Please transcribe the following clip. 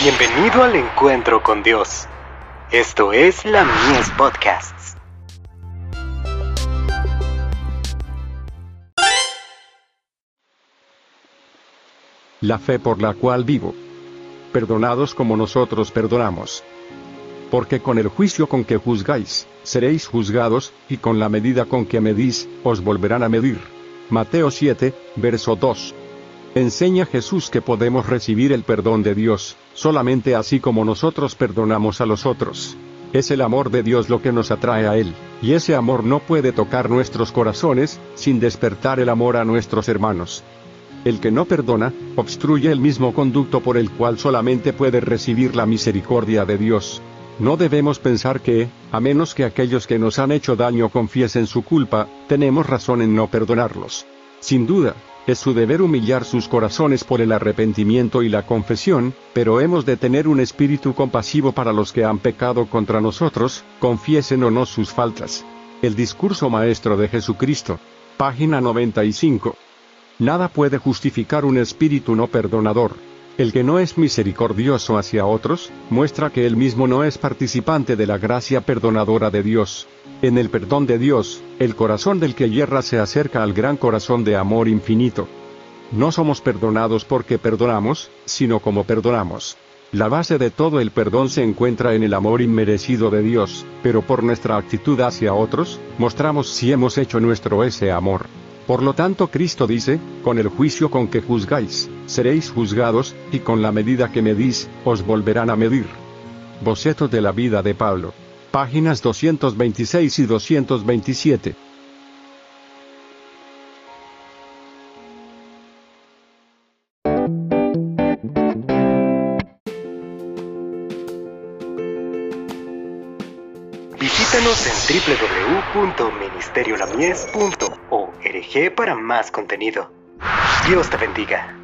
Bienvenido al encuentro con Dios. Esto es la Mies Podcasts. La fe por la cual vivo. Perdonados como nosotros perdonamos. Porque con el juicio con que juzgáis, seréis juzgados, y con la medida con que medís, os volverán a medir. Mateo 7, verso 2. Enseña Jesús que podemos recibir el perdón de Dios, solamente así como nosotros perdonamos a los otros. Es el amor de Dios lo que nos atrae a Él, y ese amor no puede tocar nuestros corazones, sin despertar el amor a nuestros hermanos. El que no perdona, obstruye el mismo conducto por el cual solamente puede recibir la misericordia de Dios. No debemos pensar que, a menos que aquellos que nos han hecho daño confiesen su culpa, tenemos razón en no perdonarlos. Sin duda, es su deber humillar sus corazones por el arrepentimiento y la confesión, pero hemos de tener un espíritu compasivo para los que han pecado contra nosotros, confiesen o no sus faltas. El discurso maestro de Jesucristo. Página 95. Nada puede justificar un espíritu no perdonador. El que no es misericordioso hacia otros, muestra que él mismo no es participante de la gracia perdonadora de Dios. En el perdón de Dios, el corazón del que hierra se acerca al gran corazón de amor infinito. No somos perdonados porque perdonamos, sino como perdonamos. La base de todo el perdón se encuentra en el amor inmerecido de Dios, pero por nuestra actitud hacia otros, mostramos si hemos hecho nuestro ese amor. Por lo tanto Cristo dice, con el juicio con que juzgáis, seréis juzgados, y con la medida que medís, os volverán a medir. Boceto de la vida de Pablo. Páginas 226 y 227. Visítanos en www.ministeriolamies.org para más contenido. Dios te bendiga.